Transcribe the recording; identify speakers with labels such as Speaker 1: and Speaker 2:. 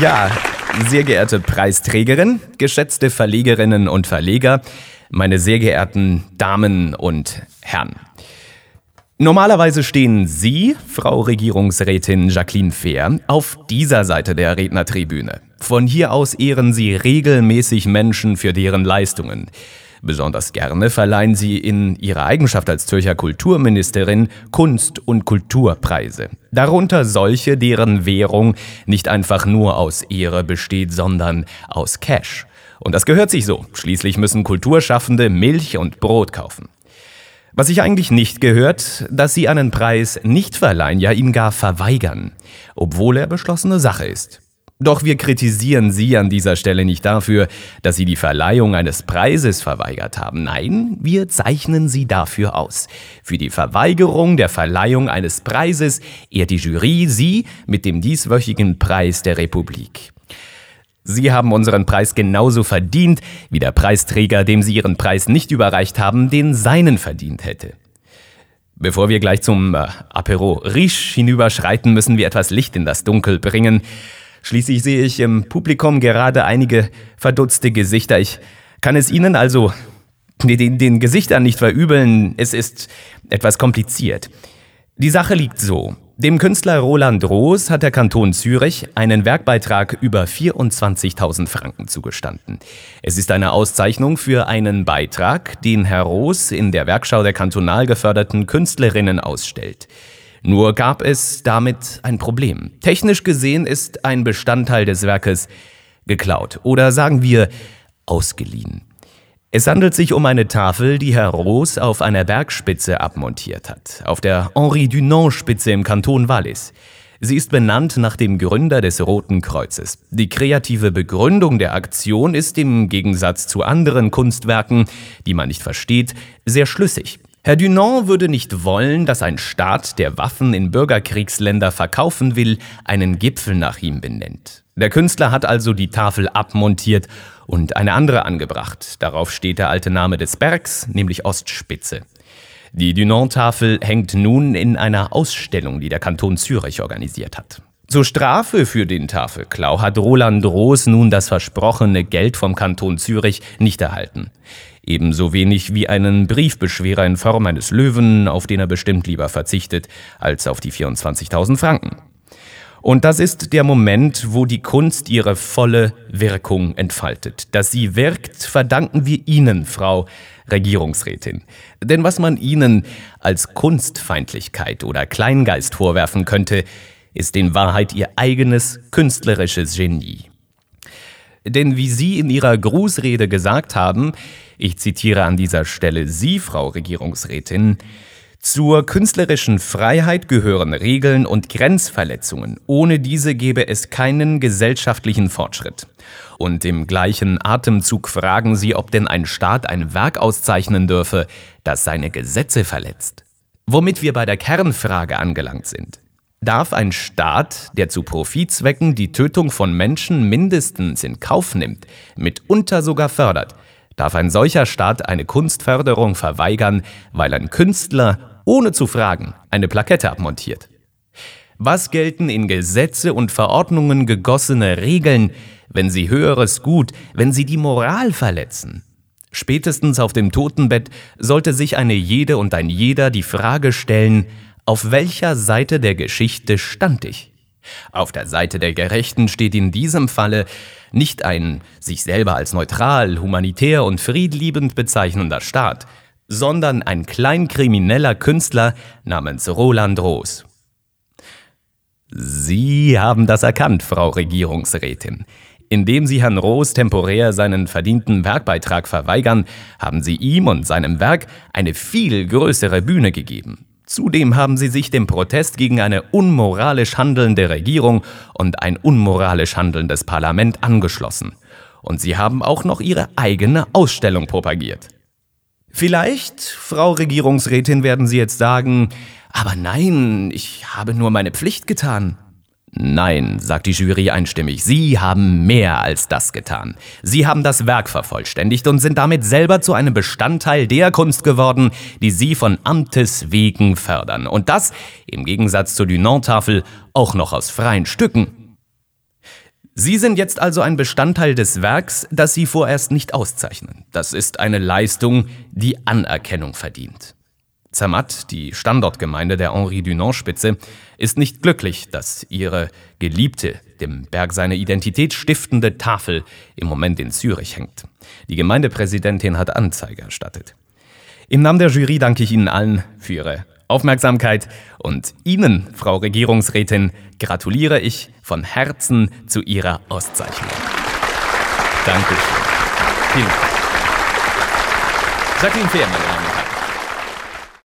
Speaker 1: Ja, sehr geehrte Preisträgerin, geschätzte Verlegerinnen und Verleger, meine sehr geehrten Damen und Herren. Normalerweise stehen Sie, Frau Regierungsrätin Jacqueline Fehr, auf dieser Seite der Rednertribüne. Von hier aus ehren Sie regelmäßig Menschen für deren Leistungen. Besonders gerne verleihen Sie in Ihrer Eigenschaft als Zürcher Kulturministerin Kunst- und Kulturpreise. Darunter solche, deren Währung nicht einfach nur aus Ehre besteht, sondern aus Cash. Und das gehört sich so. Schließlich müssen Kulturschaffende Milch und Brot kaufen. Was sich eigentlich nicht gehört, dass sie einen Preis nicht verleihen, ja ihn gar verweigern, obwohl er beschlossene Sache ist. Doch wir kritisieren Sie an dieser Stelle nicht dafür, dass Sie die Verleihung eines Preises verweigert haben. Nein, wir zeichnen Sie dafür aus. Für die Verweigerung der Verleihung eines Preises ehrt die Jury Sie mit dem dieswöchigen Preis der Republik. Sie haben unseren Preis genauso verdient, wie der Preisträger, dem Sie Ihren Preis nicht überreicht haben, den seinen verdient hätte. Bevor wir gleich zum äh, Apero Riche hinüberschreiten, müssen wir etwas Licht in das Dunkel bringen. Schließlich sehe ich im Publikum gerade einige verdutzte Gesichter. Ich kann es Ihnen also den, den Gesichtern nicht verübeln. Es ist etwas kompliziert. Die Sache liegt so. Dem Künstler Roland Roos hat der Kanton Zürich einen Werkbeitrag über 24.000 Franken zugestanden. Es ist eine Auszeichnung für einen Beitrag, den Herr Roos in der Werkschau der kantonal geförderten Künstlerinnen ausstellt. Nur gab es damit ein Problem. Technisch gesehen ist ein Bestandteil des Werkes geklaut oder sagen wir ausgeliehen. Es handelt sich um eine Tafel, die Herr Roos auf einer Bergspitze abmontiert hat, auf der Henri Dunant-Spitze im Kanton Wallis. Sie ist benannt nach dem Gründer des Roten Kreuzes. Die kreative Begründung der Aktion ist im Gegensatz zu anderen Kunstwerken, die man nicht versteht, sehr schlüssig. Herr Dunant würde nicht wollen, dass ein Staat, der Waffen in Bürgerkriegsländer verkaufen will, einen Gipfel nach ihm benennt. Der Künstler hat also die Tafel abmontiert und eine andere angebracht. Darauf steht der alte Name des Bergs, nämlich Ostspitze. Die Dunant-Tafel hängt nun in einer Ausstellung, die der Kanton Zürich organisiert hat. Zur Strafe für den Tafelklau hat Roland Roos nun das versprochene Geld vom Kanton Zürich nicht erhalten. Ebenso wenig wie einen Briefbeschwerer in Form eines Löwen, auf den er bestimmt lieber verzichtet, als auf die 24.000 Franken. Und das ist der Moment, wo die Kunst ihre volle Wirkung entfaltet. Dass sie wirkt, verdanken wir Ihnen, Frau Regierungsrätin. Denn was man Ihnen als Kunstfeindlichkeit oder Kleingeist vorwerfen könnte, ist in Wahrheit Ihr eigenes künstlerisches Genie. Denn wie Sie in Ihrer Grußrede gesagt haben, ich zitiere an dieser Stelle Sie, Frau Regierungsrätin, zur künstlerischen Freiheit gehören Regeln und Grenzverletzungen. Ohne diese gäbe es keinen gesellschaftlichen Fortschritt. Und im gleichen Atemzug fragen Sie, ob denn ein Staat ein Werk auszeichnen dürfe, das seine Gesetze verletzt. Womit wir bei der Kernfrage angelangt sind. Darf ein Staat, der zu Profitzwecken die Tötung von Menschen mindestens in Kauf nimmt, mitunter sogar fördert, darf ein solcher Staat eine Kunstförderung verweigern, weil ein Künstler, ohne zu fragen, eine Plakette abmontiert? Was gelten in Gesetze und Verordnungen gegossene Regeln, wenn sie höheres Gut, wenn sie die Moral verletzen? Spätestens auf dem Totenbett sollte sich eine jede und ein jeder die Frage stellen, auf welcher Seite der Geschichte stand ich? Auf der Seite der Gerechten steht in diesem Falle nicht ein sich selber als neutral, humanitär und friedliebend bezeichnender Staat, sondern ein kleinkrimineller Künstler namens Roland Roos. Sie haben das erkannt, Frau Regierungsrätin. Indem Sie Herrn Roos temporär seinen verdienten Werkbeitrag verweigern, haben Sie ihm und seinem Werk eine viel größere Bühne gegeben. Zudem haben sie sich dem Protest gegen eine unmoralisch handelnde Regierung und ein unmoralisch handelndes Parlament angeschlossen. Und sie haben auch noch ihre eigene Ausstellung propagiert. Vielleicht, Frau Regierungsrätin, werden Sie jetzt sagen, aber nein, ich habe nur meine Pflicht getan. Nein, sagt die Jury einstimmig, Sie haben mehr als das getan. Sie haben das Werk vervollständigt und sind damit selber zu einem Bestandteil der Kunst geworden, die Sie von Amtes wegen fördern. Und das, im Gegensatz zur Dunant-Tafel, auch noch aus freien Stücken. Sie sind jetzt also ein Bestandteil des Werks, das Sie vorerst nicht auszeichnen. Das ist eine Leistung, die Anerkennung verdient. Zermatt, die Standortgemeinde der Henri Dunant-Spitze, ist nicht glücklich, dass ihre geliebte, dem Berg seine Identität stiftende Tafel im Moment in Zürich hängt. Die Gemeindepräsidentin hat Anzeige erstattet. Im Namen der Jury danke ich Ihnen allen für Ihre Aufmerksamkeit und Ihnen, Frau Regierungsrätin, gratuliere ich von Herzen zu Ihrer Auszeichnung. Dankeschön. Vielen Dank. Jacqueline Fehr, meine Damen